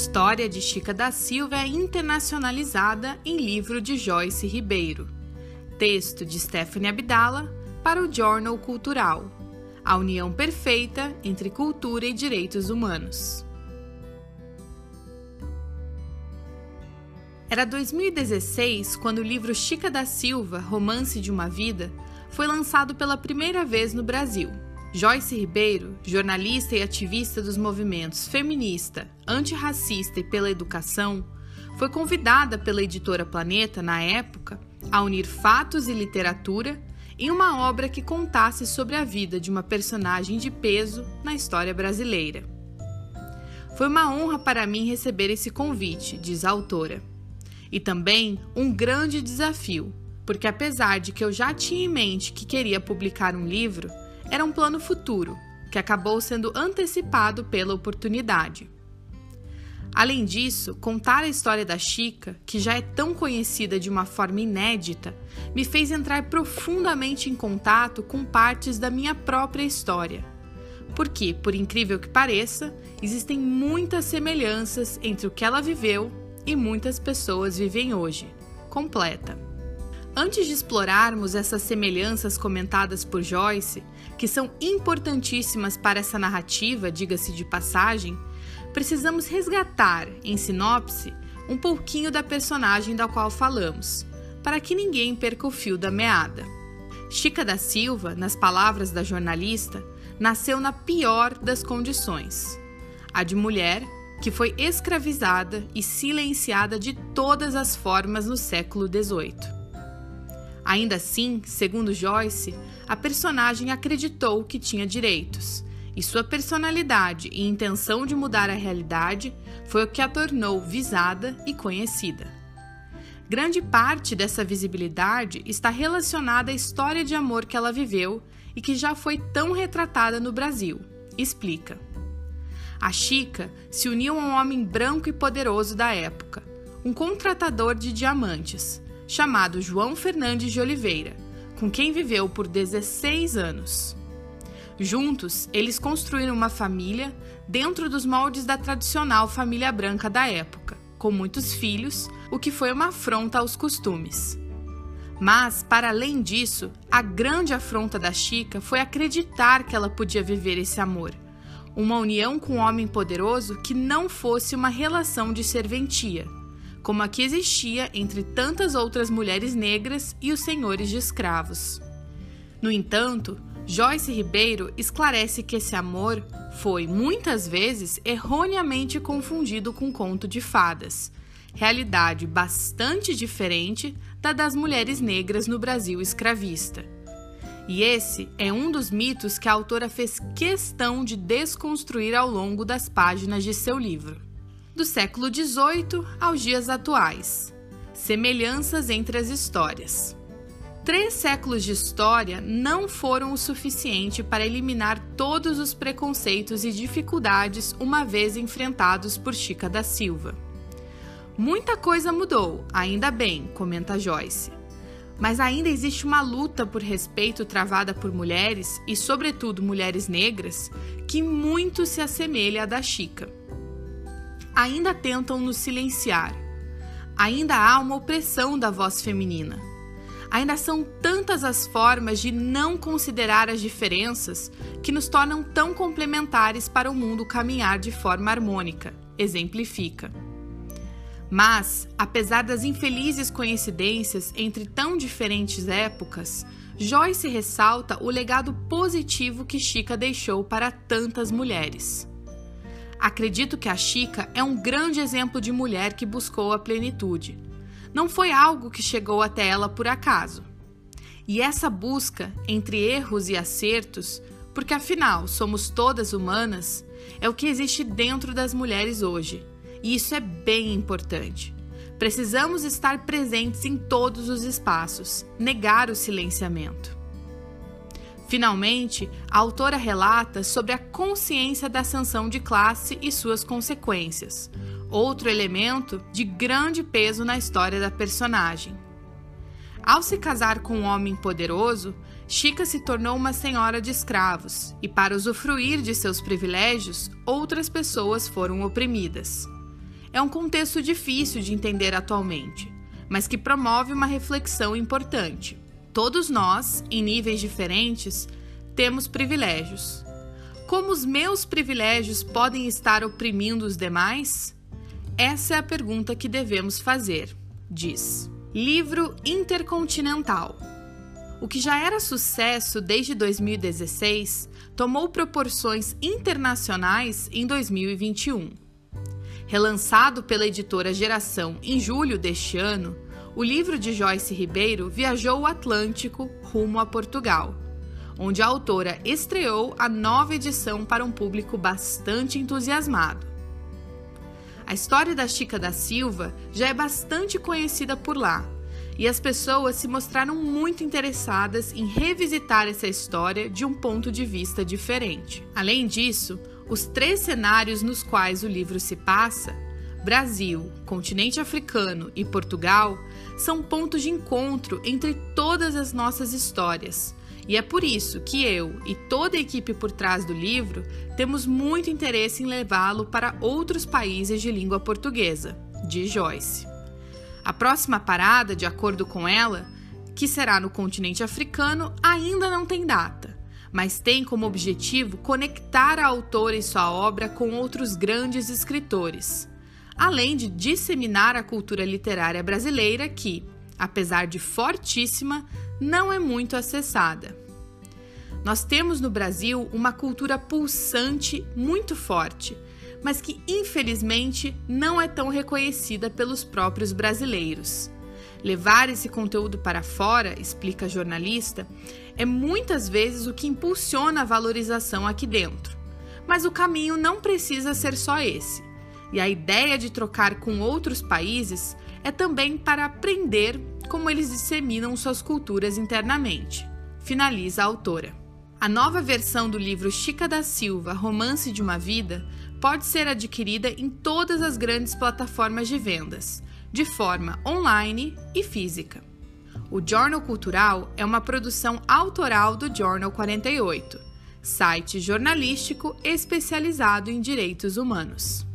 História de Chica da Silva é internacionalizada em livro de Joyce Ribeiro. Texto de Stephanie Abdala para o Journal Cultural. A união perfeita entre cultura e direitos humanos. Era 2016 quando o livro Chica da Silva, Romance de uma Vida, foi lançado pela primeira vez no Brasil. Joyce Ribeiro, jornalista e ativista dos movimentos feminista, antirracista e pela educação, foi convidada pela editora Planeta, na época, a unir fatos e literatura em uma obra que contasse sobre a vida de uma personagem de peso na história brasileira. Foi uma honra para mim receber esse convite, diz a autora. E também um grande desafio, porque apesar de que eu já tinha em mente que queria publicar um livro, era um plano futuro, que acabou sendo antecipado pela oportunidade. Além disso, contar a história da Chica, que já é tão conhecida de uma forma inédita, me fez entrar profundamente em contato com partes da minha própria história. Porque, por incrível que pareça, existem muitas semelhanças entre o que ela viveu e muitas pessoas vivem hoje. Completa. Antes de explorarmos essas semelhanças comentadas por Joyce, que são importantíssimas para essa narrativa, diga-se de passagem, precisamos resgatar, em sinopse, um pouquinho da personagem da qual falamos, para que ninguém perca o fio da meada. Chica da Silva, nas palavras da jornalista, nasceu na pior das condições: a de mulher que foi escravizada e silenciada de todas as formas no século XVIII. Ainda assim, segundo Joyce, a personagem acreditou que tinha direitos, e sua personalidade e intenção de mudar a realidade foi o que a tornou visada e conhecida. Grande parte dessa visibilidade está relacionada à história de amor que ela viveu e que já foi tão retratada no Brasil. Explica. A Chica se uniu a um homem branco e poderoso da época, um contratador de diamantes, chamado João Fernandes de Oliveira, com quem viveu por 16 anos. Juntos, eles construíram uma família dentro dos moldes da tradicional família branca da época, com muitos filhos, o que foi uma afronta aos costumes. Mas, para além disso, a grande afronta da Chica foi acreditar que ela podia viver esse amor, uma união com um homem poderoso que não fosse uma relação de serventia, como a que existia entre tantas outras mulheres negras e os senhores de escravos. No entanto, Joyce Ribeiro esclarece que esse amor foi, muitas vezes, erroneamente confundido com conto de fadas, realidade bastante diferente da das mulheres negras no Brasil escravista. E esse é um dos mitos que a autora fez questão de desconstruir ao longo das páginas de seu livro do século XVIII aos dias atuais. Semelhanças entre as histórias. Três séculos de história não foram o suficiente para eliminar todos os preconceitos e dificuldades uma vez enfrentados por Chica da Silva. Muita coisa mudou, ainda bem, comenta Joyce. Mas ainda existe uma luta por respeito travada por mulheres, e sobretudo mulheres negras, que muito se assemelha à da Chica ainda tentam nos silenciar. Ainda há uma opressão da voz feminina. Ainda são tantas as formas de não considerar as diferenças que nos tornam tão complementares para o mundo caminhar de forma harmônica, exemplifica. Mas, apesar das infelizes coincidências entre tão diferentes épocas, Joyce ressalta o legado positivo que Chica deixou para tantas mulheres. Acredito que a Chica é um grande exemplo de mulher que buscou a plenitude. Não foi algo que chegou até ela por acaso. E essa busca entre erros e acertos, porque afinal somos todas humanas, é o que existe dentro das mulheres hoje. E isso é bem importante. Precisamos estar presentes em todos os espaços, negar o silenciamento. Finalmente, a autora relata sobre a consciência da sanção de classe e suas consequências, outro elemento de grande peso na história da personagem. Ao se casar com um homem poderoso, Chica se tornou uma senhora de escravos, e para usufruir de seus privilégios, outras pessoas foram oprimidas. é um contexto difícil de entender atualmente, mas que promove uma reflexão importante. Todos nós, em níveis diferentes, temos privilégios. Como os meus privilégios podem estar oprimindo os demais? Essa é a pergunta que devemos fazer, diz. Livro Intercontinental. O que já era sucesso desde 2016 tomou proporções internacionais em 2021. Relançado pela editora Geração em julho deste ano, o livro de Joyce Ribeiro viajou o Atlântico rumo a Portugal, onde a autora estreou a nova edição para um público bastante entusiasmado. A história da Chica da Silva já é bastante conhecida por lá, e as pessoas se mostraram muito interessadas em revisitar essa história de um ponto de vista diferente. Além disso, os três cenários nos quais o livro se passa Brasil, continente africano e Portugal são pontos de encontro entre todas as nossas histórias. E é por isso que eu e toda a equipe por trás do livro temos muito interesse em levá-lo para outros países de língua portuguesa, diz Joyce. A próxima parada, de acordo com ela, que será no continente africano, ainda não tem data mas tem como objetivo conectar a autora e sua obra com outros grandes escritores, além de disseminar a cultura literária brasileira que, apesar de fortíssima, não é muito acessada. Nós temos no Brasil uma cultura pulsante muito forte, mas que infelizmente não é tão reconhecida pelos próprios brasileiros. Levar esse conteúdo para fora, explica a jornalista, é muitas vezes o que impulsiona a valorização aqui dentro. Mas o caminho não precisa ser só esse. E a ideia de trocar com outros países é também para aprender como eles disseminam suas culturas internamente. Finaliza a autora. A nova versão do livro Chica da Silva, Romance de uma Vida, pode ser adquirida em todas as grandes plataformas de vendas de forma online e física. O Jornal Cultural é uma produção autoral do Jornal 48, site jornalístico especializado em direitos humanos.